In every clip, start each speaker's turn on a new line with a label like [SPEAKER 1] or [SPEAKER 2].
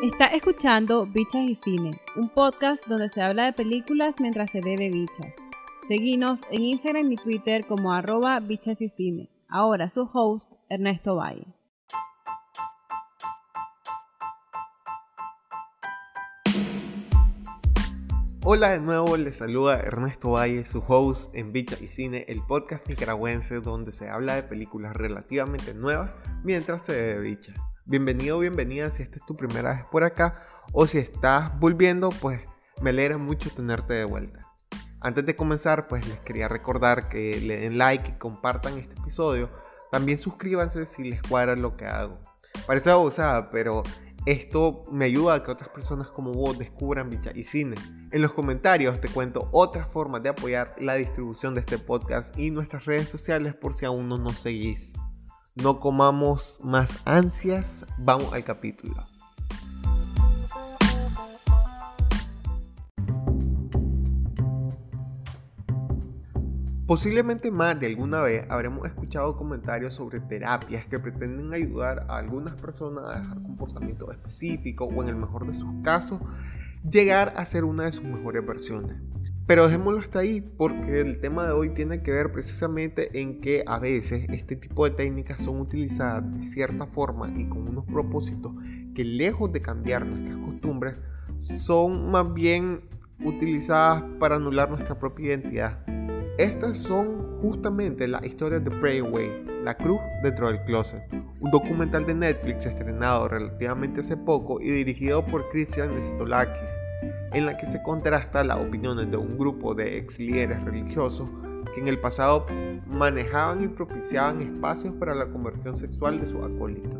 [SPEAKER 1] Está escuchando Bichas y Cine, un podcast donde se habla de películas mientras se bebe bichas. Seguinos en Instagram y Twitter como arroba bichas y cine. Ahora su host, Ernesto Valle.
[SPEAKER 2] Hola de nuevo, les saluda Ernesto Valle, su host en Bichas y Cine, el podcast nicaragüense donde se habla de películas relativamente nuevas mientras se bebe bicha. Bienvenido bienvenida si esta es tu primera vez por acá o si estás volviendo, pues me alegra mucho tenerte de vuelta. Antes de comenzar, pues les quería recordar que le den like y compartan este episodio. También suscríbanse si les cuadra lo que hago. Parece abusada, pero esto me ayuda a que otras personas como vos descubran Bicha y Cine. En los comentarios te cuento otras formas de apoyar la distribución de este podcast y nuestras redes sociales por si aún no nos seguís. No comamos más ansias, vamos al capítulo. Posiblemente más de alguna vez habremos escuchado comentarios sobre terapias que pretenden ayudar a algunas personas a dejar comportamientos específicos o en el mejor de sus casos llegar a ser una de sus mejores versiones. Pero dejémoslo hasta ahí porque el tema de hoy tiene que ver precisamente en que a veces este tipo de técnicas son utilizadas de cierta forma y con unos propósitos que lejos de cambiar nuestras costumbres son más bien utilizadas para anular nuestra propia identidad. Estas son justamente las historias de Away, La Cruz dentro del Closet, un documental de Netflix estrenado relativamente hace poco y dirigido por Christian Stolakis en la que se contrasta las opiniones de un grupo de ex líderes religiosos que en el pasado manejaban y propiciaban espacios para la conversión sexual de sus acólitos.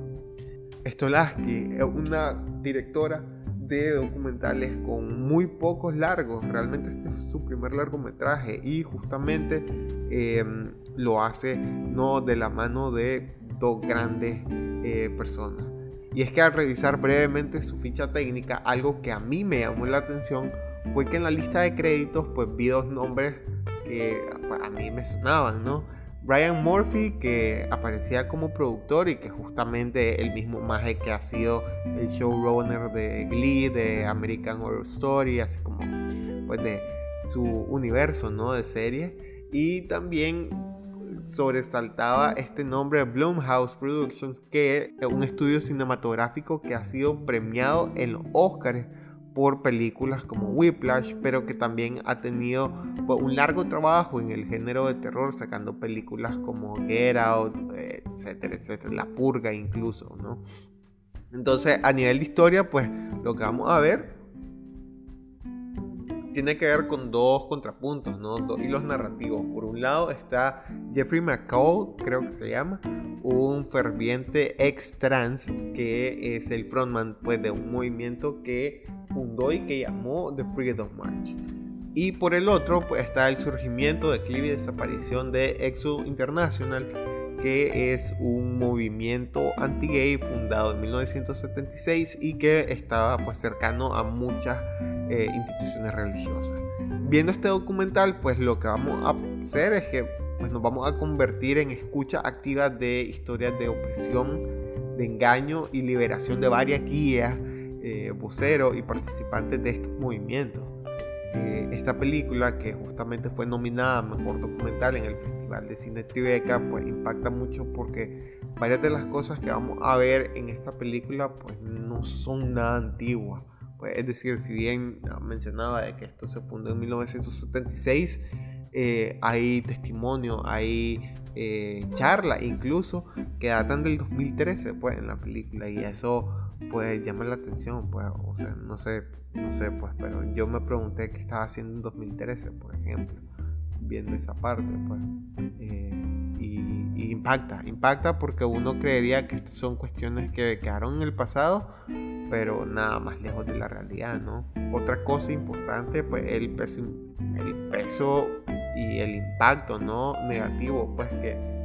[SPEAKER 2] Stolaski es una directora de documentales con muy pocos largos, realmente este es su primer largometraje y justamente em, lo hace no de la mano de dos grandes eh, personas. Y es que al revisar brevemente su ficha técnica, algo que a mí me llamó la atención fue que en la lista de créditos pues vi dos nombres que pues, a mí me sonaban, ¿no? Brian Murphy, que aparecía como productor y que justamente el mismo maje que ha sido el showrunner de Glee, de American Horror Story, así como pues de su universo, ¿no? De serie. Y también sobresaltaba este nombre Blumhouse Productions, que es un estudio cinematográfico que ha sido premiado en los Oscars por películas como Whiplash, pero que también ha tenido pues, un largo trabajo en el género de terror, sacando películas como Get Out, etcétera, etcétera, La Purga incluso, ¿no? Entonces, a nivel de historia, pues lo que vamos a ver tiene que ver con dos contrapuntos, ¿no? dos hilos narrativos. Por un lado está Jeffrey McCall, creo que se llama, un ferviente ex trans que es el frontman pues, de un movimiento que fundó y que llamó The Freedom March. Y por el otro pues, está el surgimiento, declive y desaparición de Exo International, que es un movimiento anti-gay fundado en 1976 y que estaba pues cercano a muchas eh, instituciones religiosas. Viendo este documental, pues lo que vamos a hacer es que pues, nos vamos a convertir en escucha activa de historias de opresión, de engaño y liberación de varias guías, eh, voceros y participantes de estos movimientos. Eh, esta película, que justamente fue nominada a Mejor Documental en el Festival de Cine Tribeca, pues impacta mucho porque varias de las cosas que vamos a ver en esta película pues no son nada antiguas. Pues, es decir, si bien mencionaba de que esto se fundó en 1976, eh, hay testimonio, hay eh, charla incluso que datan del 2013 pues, en la película y eso pues llama la atención, pues, o sea, no sé, no sé, pues, pero yo me pregunté qué estaba haciendo en 2013, por ejemplo, viendo esa parte, pues, eh, y, y, impacta, impacta porque uno creería que son cuestiones que quedaron en el pasado, pero nada más lejos de la realidad, ¿no? Otra cosa importante, pues el peso, el peso y el impacto, ¿no? Negativo, pues que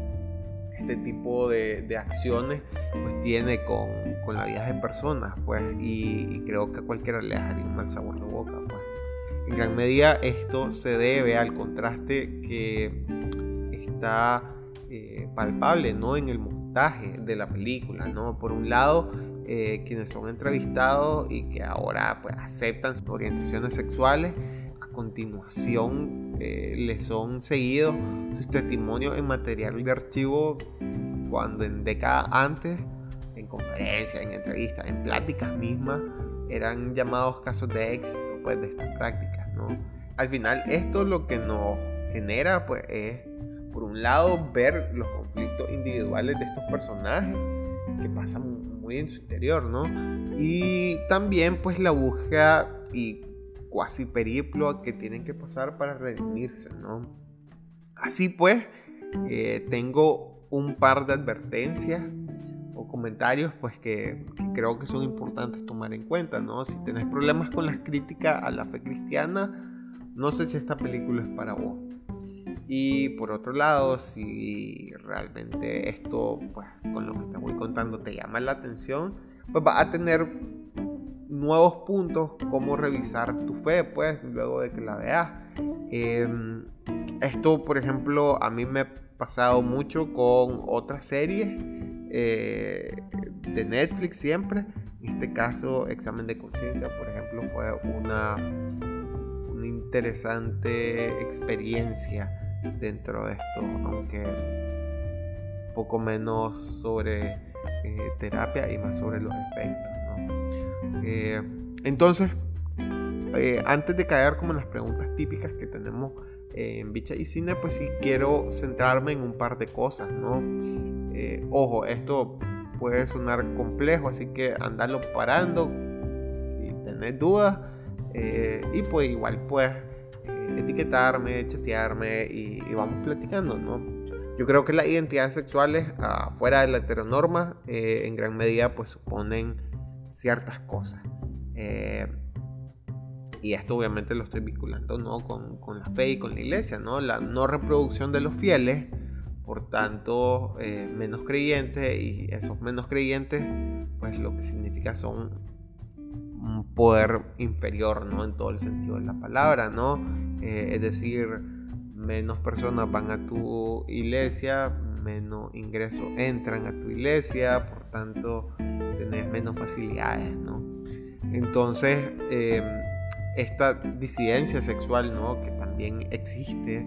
[SPEAKER 2] este tipo de, de acciones pues tiene con, con, la vida de personas, pues, y, creo que a cualquiera le dejaría un mal sabor de boca, pues. En gran medida esto se debe al contraste que está eh, palpable, ¿no? En el montaje de la película, ¿no? Por un lado, eh, quienes son entrevistados y que ahora pues aceptan sus orientaciones sexuales. Continuación eh, les son seguidos sus testimonios en material de archivo cuando en décadas antes, en conferencias, en entrevistas, en pláticas mismas, eran llamados casos de éxito pues, de estas prácticas. ¿no? Al final esto lo que nos genera pues es por un lado ver los conflictos individuales de estos personajes que pasan muy en su interior, ¿no? Y también pues la búsqueda y cuasi periplo que tienen que pasar para redimirse, ¿no? Así pues, eh, tengo un par de advertencias o comentarios pues que, creo que son importantes tomar en cuenta, ¿no? Si tenés problemas con las críticas a la fe cristiana, no sé si esta película es para vos. Y por otro lado, si realmente esto, pues con lo que te voy contando, te llama la atención, pues va a tener nuevos puntos como revisar tu fe, pues luego de que la veas. Em, esto, por ejemplo, a mí me ha pasado mucho con otras series eh, de Netflix siempre. En este caso, Examen de Conciencia, por ejemplo, fue una, una interesante experiencia dentro de esto, aunque poco menos sobre eh, terapia y más sobre los efectos. Eh, entonces, eh, antes de caer como en las preguntas típicas que tenemos en Bicha y Cine, pues sí quiero centrarme en un par de cosas, ¿no? ojo, esto puede sonar complejo, así que andarlo parando si tenés dudas y pues igual pues etiquetarme, chatearme y, vamos platicando, ¿no? Yo creo que las identidades sexuales, fuera de la heteronorma, eh, en gran medida pues suponen ciertas cosas. Eh, y esto obviamente lo estoy vinculando ¿no? con, con, la fe y con la iglesia, ¿no? La no reproducción de los fieles, por tanto, eh, menos creyentes, y esos menos creyentes, pues lo que significa son un poder inferior, ¿no? En todo el sentido de la palabra, ¿no? Eh, es decir, menos personas van a tu iglesia, menos ingresos entran a tu iglesia, por tanto, tenés menos facilidades, ¿no? Entonces, em, esta disidencia sexual, ¿no? Que también existe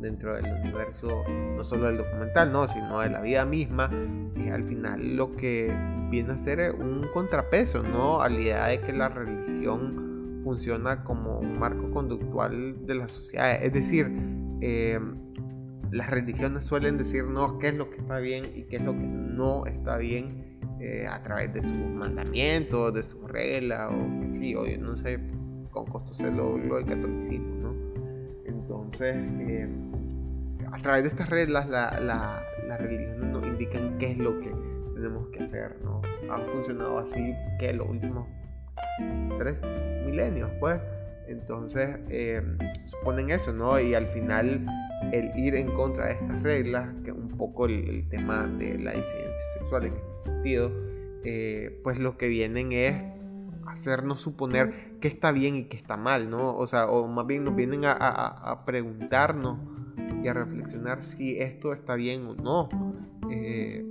[SPEAKER 2] dentro del universo, no solo del documental, ¿no? sino de la vida misma, eh, al final lo que viene a ser un contrapeso ¿no? a la idea de que la religión funciona como un marco conductual de la sociedad. Es decir, eh, las religiones suelen decirnos qué es lo que está bien y qué es lo que no está bien eh, a través de sus mandamientos, de sus reglas, o que sí, o no sé, con costo se lo, lo del catolicismo, ¿no? Entonces, eh, a través de estas reglas, las la, religiones nos indican qué es lo que tenemos que hacer, ¿no? Han funcionado así que los últimos tres milenios, pues. Entonces, eh, suponen eso, ¿no? Y al final, el ir en contra de estas reglas, que un poco el, tema de la disidencia sexual en este sentido, eh, pues lo que vienen es hacernos suponer qué está bien y qué está mal, ¿no? O sea, o más bien nos vienen a, preguntarnos y a reflexionar si esto está bien o no. Eh,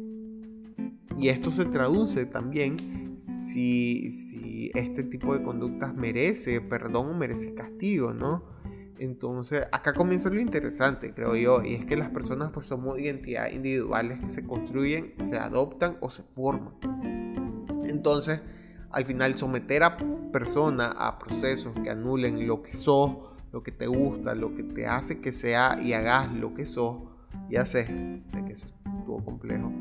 [SPEAKER 2] y esto se traduce también si, si este tipo de conductas merece perdón o merece castigo, ¿no? Entonces, acá comienza lo interesante, creo yo, y es que las personas pues somos identidades individuales que se construyen, se adoptan o se forman. Entonces, al final someter a personas a procesos que anulen lo que sos, lo que te gusta, lo que te hace que sea y hagas lo que sos, ya sé, sé que eso estuvo complejo,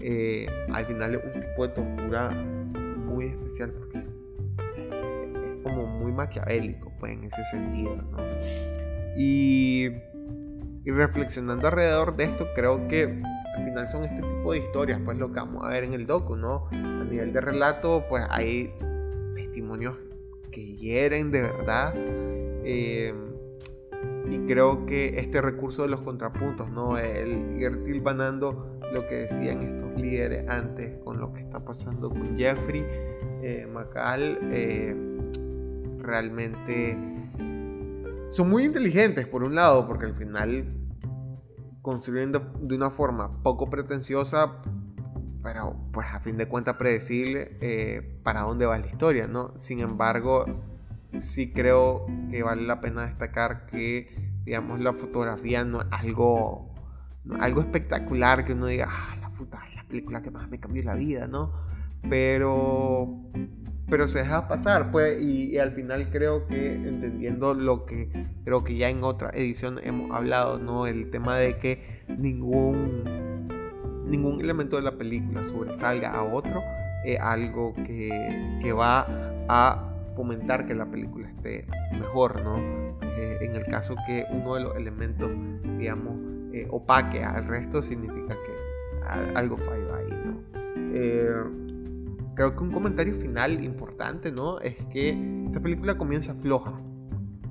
[SPEAKER 2] eh, al final es un tipo de tortura muy especial como muy maquiavélico, pues en ese sentido, ¿no? Y, y reflexionando alrededor de esto, creo que al final son este tipo de historias, pues lo que vamos a ver en el docu, ¿no? A nivel de relato, pues hay testimonios que hieren de verdad. Eh, y creo que este recurso de los contrapuntos, ¿no? El ir tilvanando lo que decían estos líderes antes con lo que está pasando con Jeffrey eh, Macal, eh, realmente son muy inteligentes por un lado, porque al final construyendo de una forma poco pretenciosa, pero pues a fin de cuentas predecible eh, para dónde va la historia, ¿no? Sin embargo, sí creo que vale la pena destacar que, digamos, la fotografía no es algo, algo espectacular que uno diga, ah, la puta, la película que más me cambió la vida, ¿no? Pero, pero se deja pasar, pues, y, y, al final creo que entendiendo lo que creo que ya en otra edición hemos hablado, ¿no? El tema de que ningún ningún elemento de la película sobresalga a otro, es algo que, que, va a fomentar que la película esté mejor, ¿no? Eh, en el caso que uno de los elementos, digamos, eh, opaque al resto, significa que algo falló ahí, ¿no? Creo que un comentario final importante, ¿no? Es que esta película comienza floja.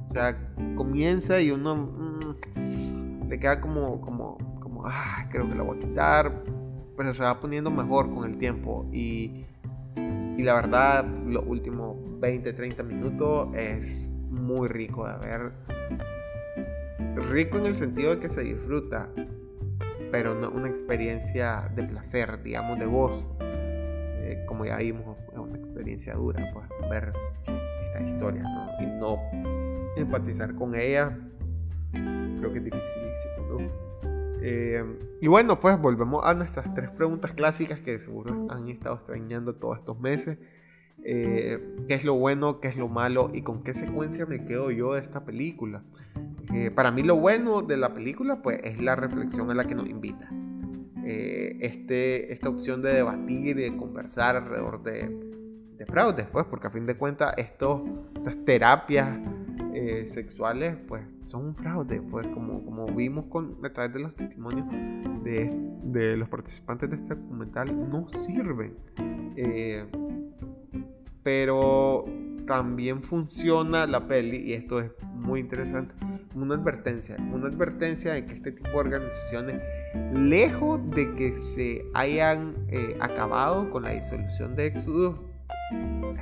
[SPEAKER 2] O sea, comienza y uno mm, le queda como, como, ah, creo que la voy a quitar, pero se va poniendo mejor con el tiempo y, y la verdad los últimos 20, 30 minutos es muy rico de ver. Rico en el sentido de que se disfruta, pero no una experiencia de placer, digamos, de gozo. Como ya vimos, es una experiencia dura, pues, ver esta historia, ¿no? Y no empatizar con ella, creo que es dificilísimo, ¿no? Eh, y bueno, pues volvemos a nuestras tres preguntas clásicas que seguro han estado extrañando todos estos meses. Eh, ¿Qué es lo bueno? ¿Qué es lo malo? ¿Y con qué secuencia me quedo yo de esta película? Eh, para mí lo bueno de la película pues es la reflexión a la que nos invita. Este, esta opción de debatir y de conversar alrededor de, de fraudes, pues, porque a fin de cuentas estas terapias sexuales pues son un fraude, pues como, vimos con, a través de los testimonios de, los participantes de este documental, no sirven. Eh, pero también funciona la peli, y esto es muy interesante, una advertencia, una advertencia de que este tipo de organizaciones, lejos de que se hayan eh, acabado con la disolución de Exodus,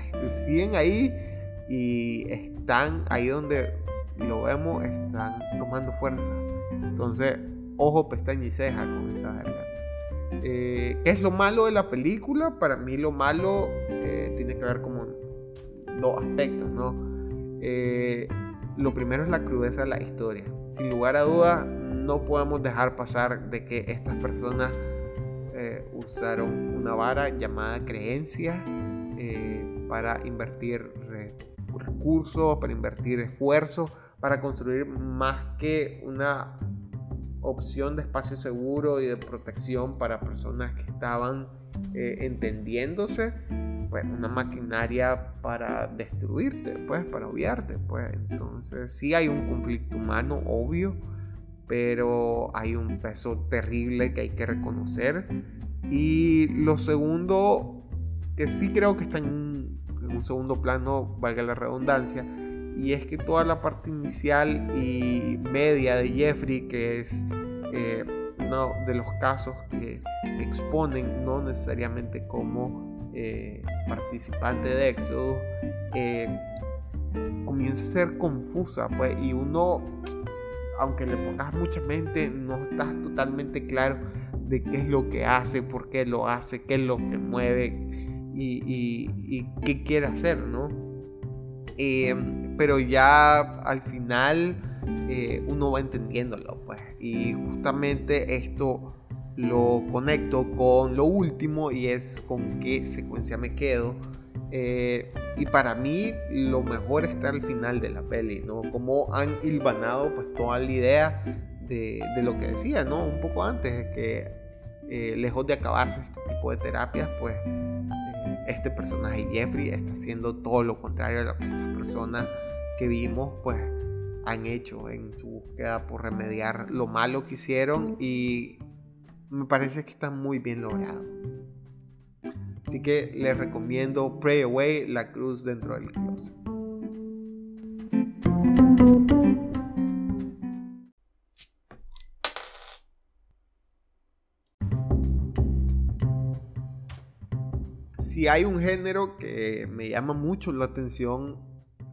[SPEAKER 2] este, siguen ahí y están ahí donde lo vemos, están tomando fuerza. Entonces, ojo, pestaña y ceja con esa verga. Eh, ¿Qué es lo malo de la película? Para mí lo malo eh, tiene que ver como dos aspectos, ¿no? Eh, lo primero es la crudeza de la historia. Sin lugar a dudas, no podemos dejar pasar de que estas personas usaron una vara llamada creencia para invertir recursos, para invertir esfuerzos para construir más que una opción de espacio seguro y de protección para personas que estaban eh, entendiéndose, pues una maquinaria para destruirte, pues para obviarte, pues. Entonces sí hay un conflicto humano obvio, pero hay un peso terrible que hay que reconocer. Y lo segundo que sí creo que está en un segundo plano, valga la redundancia, y es que toda la parte inicial y media de Jeffrey, que es eh, uno de los casos que exponen, no necesariamente como eh, participante de Exodus, eh, comienza a ser confusa, pues, y uno, aunque le pongas mucha mente, no estás totalmente claro de qué es lo que hace, por qué lo hace, qué es lo que mueve y, qué quiere hacer, ¿no? Em, pero ya al final eh, uno va entendiéndolo, pues. Y justamente esto lo conecto con lo último y es con qué secuencia me quedo. Eh, y para mí lo mejor está al final de la peli, ¿no? Como han hilvanado pues toda la idea de, de lo que decía, ¿no? Un poco antes, que eh, lejos de acabarse este tipo de terapias, pues este personaje Jeffrey está haciendo todo lo contrario a lo que estas personas que vimos pues han hecho en su búsqueda por remediar lo malo que hicieron y me parece que está muy bien logrado. Así que les recomiendo Pray Away, la cruz dentro del closet. si hay un género que me llama mucho la atención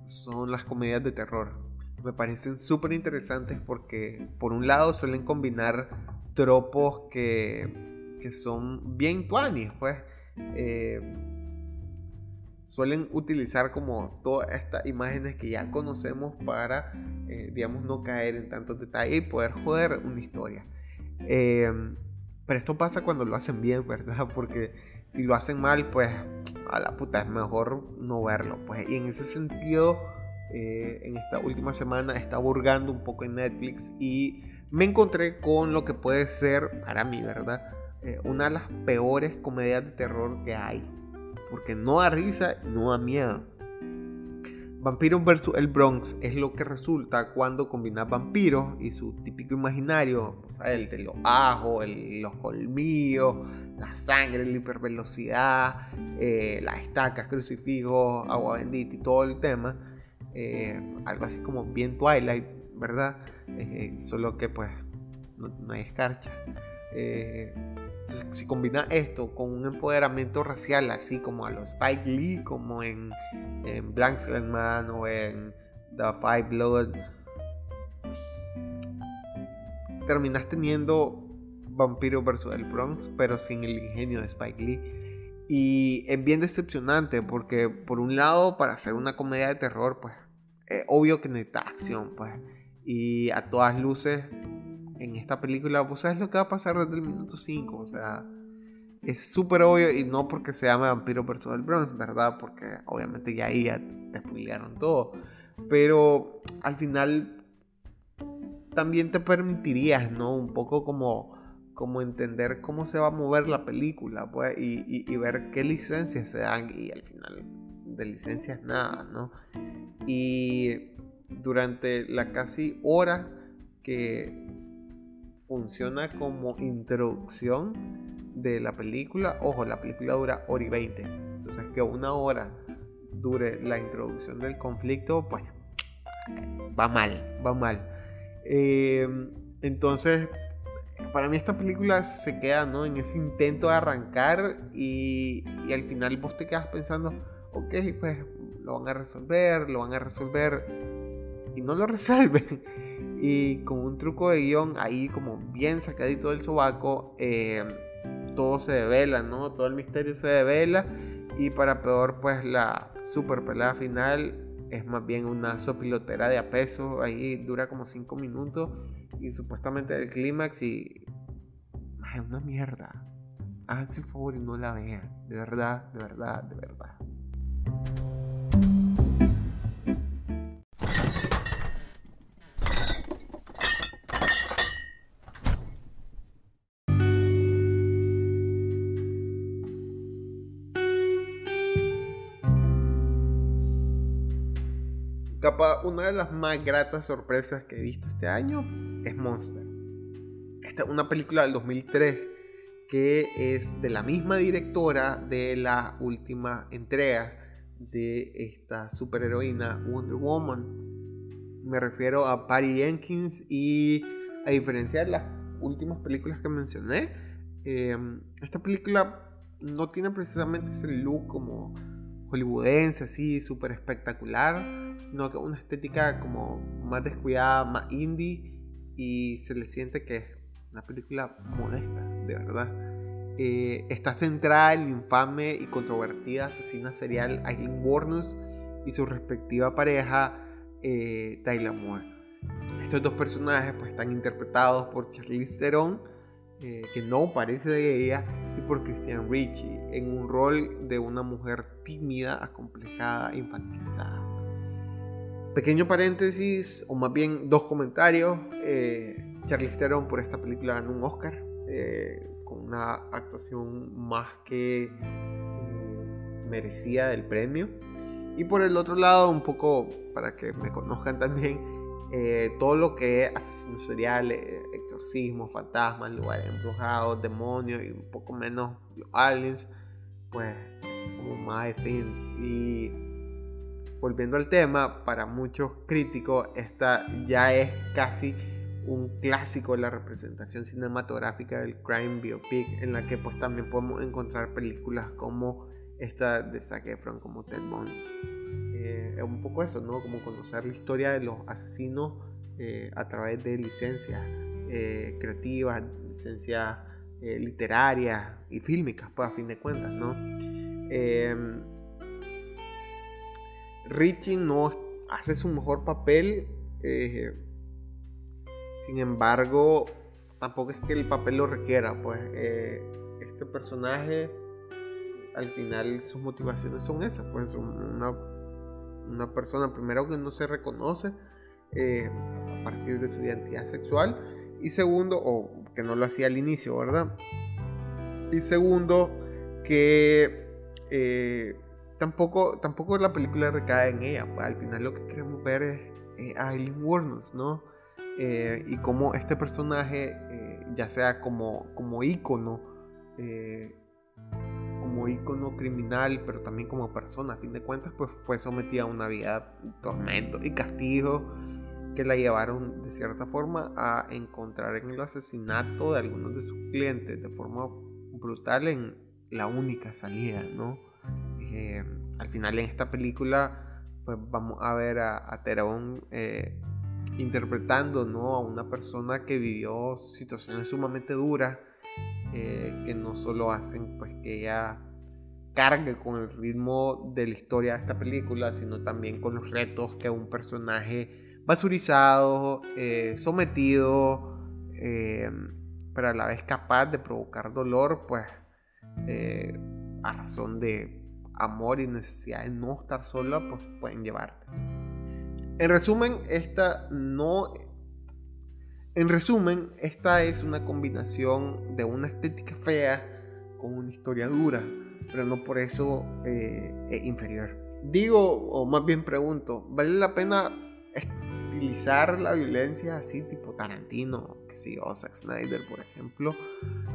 [SPEAKER 2] son las comedias de terror. Me parecen súper interesantes porque por un lado suelen combinar tropos que, que son bien tuanis, pues. Eh, suelen utilizar como todas estas imágenes que ya conocemos para, eh, digamos, no caer en tantos detalles y poder joder una historia. Em, pero esto pasa cuando lo hacen bien, ¿verdad? Porque si lo hacen mal, pues a la puta es mejor no verlo. Pues, y en ese sentido, eh, en esta última semana está burgando un poco en Netflix y me encontré con lo que puede ser, para mí, ¿verdad? Eh, una de las peores comedias de terror que hay porque no da risa, no da miedo. Vampiros vs. el Bronx es lo que resulta cuando combinas vampiros y su típico imaginario, el de los ajos, los colmillos, la sangre, la hipervelocidad, eh, las estacas, crucifijos, agua bendita y todo el tema. Eh, algo así como bien Twilight, ¿verdad? Eh, solo que pues no, no hay escarcha si combina esto con un empoderamiento racial, así como a los Spike Lee, como en, en Blank Man o en The Five Blood, terminas teniendo Vampiro vs. el Bronx, pero sin el ingenio de Spike Lee. Y es bien decepcionante porque, por un lado, para hacer una comedia de terror, pues es obvio que necesita acción, pues. Y a todas luces, en esta película, vos sabes lo que va a pasar desde el minuto 5, o sea, es súper obvio y no porque se llame Vampiro vs. el Bronx, ¿verdad? Porque obviamente ya ahí ya te spoilearon todo, pero al final también te permitirías, ¿no? Un poco como, como entender cómo se va a mover la película, pues, y, y ver qué licencias se dan y al final de licencias nada, ¿no? Y durante la casi hora que funciona como introducción de la película. Ojo, la película dura hora y 20. Entonces que una hora dure la introducción del conflicto, pues va mal, va mal. Eh, entonces, para mí esta película se queda ¿no? en ese intento de arrancar y, y al final vos te quedas pensando, ok, pues lo van a resolver, lo van a resolver y no lo resuelven y con un truco de guion ahí como bien sacadito del sobaco, eh, todo se devela, ¿no? Todo el misterio se devela y para peor pues la super pelea final es más bien una sopilotera de a peso, ahí dura como 5 minutos y supuestamente el clímax y es una mierda. Háganse el favor y no la vean, de verdad, de verdad, de verdad. Una de las más gratas sorpresas que he visto este año es Monster. Esta es una película del 2003 que es de la misma directora de la última entrega de esta superheroína Wonder Woman. Me refiero a Patty Jenkins y a diferencia de las últimas películas que mencioné, eh, esta película no tiene precisamente ese look como hollywoodense, así, súper espectacular, sino que una estética como más descuidada, más indie, y se le siente que es una película modesta, de verdad. Eh, está centrada en la infame y controvertida asesina serial Aileen Wuornos y su respectiva pareja eh, Tyler Moore. Estos dos personajes pues, están interpretados por Charlize Theron, eh, que no parece de ella, por Christian Ricci, en un rol de una mujer tímida, acomplejada, infantilizada. Pequeño paréntesis, o más bien dos comentarios. Eh, Charlize Theron por esta película ganó un Oscar, eh, con una actuación más que eh, merecida del premio. Y por el otro lado, un poco para que me conozcan también, eh, todo lo que es asesinos seriales, exorcismos, fantasmas, lugares embrujados, demonios y un poco menos los aliens, pues como más fin. Y volviendo al tema, para muchos críticos esta ya es casi un clásico de la representación cinematográfica del crime biopic en la que pues también podemos encontrar películas como esta de Zac Efron como Ted Bundy es un poco eso, ¿no? Como conocer la historia de los asesinos eh, a través de licencias eh, creativas, licencias eh, literarias y fílmicas, pues a fin de cuentas, ¿no? Em, Richie no hace su mejor papel, eh, sin embargo, tampoco es que el papel lo requiera, pues eh, este personaje al final sus motivaciones son esas, pues una, una persona primero que no se reconoce a partir de su identidad sexual y segundo, o que no lo hacía al inicio, ¿verdad? Y segundo, que eh, tampoco, tampoco la película recae en ella. Pues, al final lo que queremos ver es a Eileen Wuornos, ¿no? Eh, y cómo este personaje, eh, ya sea como, como ícono, como ícono criminal, pero también como persona, a fin de cuentas, pues fue sometida a una vida de tormento y castigo que la llevaron de cierta forma a encontrar en el asesinato de algunos de sus clientes de forma brutal en la única salida, ¿no? Eh, al final en esta película pues vamos a ver a, a Terón eh, interpretando ¿no? a una persona que vivió situaciones sumamente duras eh, que no solo hacen pues que ella cargue con el ritmo de la historia de esta película sino también con los retos que un personaje basurizado, eh, sometido, eh, pero a la vez capaz de provocar dolor, pues eh, a razón de amor y necesidad de no estar sola, pues pueden llevarte. En resumen, esta no... En resumen, esta es una combinación de una estética fea con una historia dura, pero no por eso es inferior. Digo, o más bien pregunto, ¿vale la pena utilizar la violencia así, tipo Tarantino, que sí, o Zack Snyder, por ejemplo,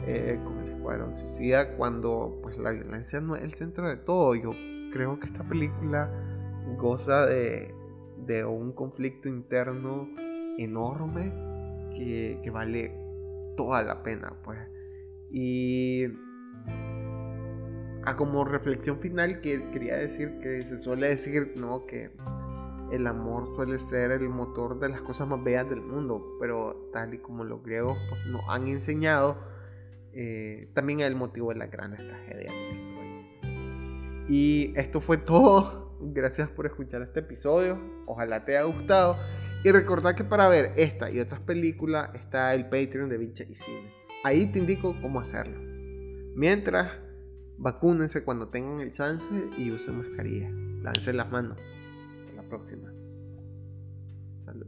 [SPEAKER 2] eh, con el Escuadrón Suicida, cuando pues la violencia no es el centro de todo. Yo creo que esta película goza de, de un conflicto interno enorme que, que vale toda la pena, pues. Y a como reflexión final que quería decir que se suele decir, ¿no? Que el amor suele ser el motor de las cosas más bellas del mundo, pero tal y como los griegos pues, nos han enseñado, eh, también es el motivo de las grandes tragedias. Y esto fue todo. Gracias por escuchar este episodio. Ojalá te haya gustado. Y recordad que para ver esta y otras películas está el Patreon de Bicha y Cine. Ahí te indico cómo hacerlo. Mientras, vacúnense cuando tengan el chance y usen mascarilla. Lávense las manos próxima. Salud.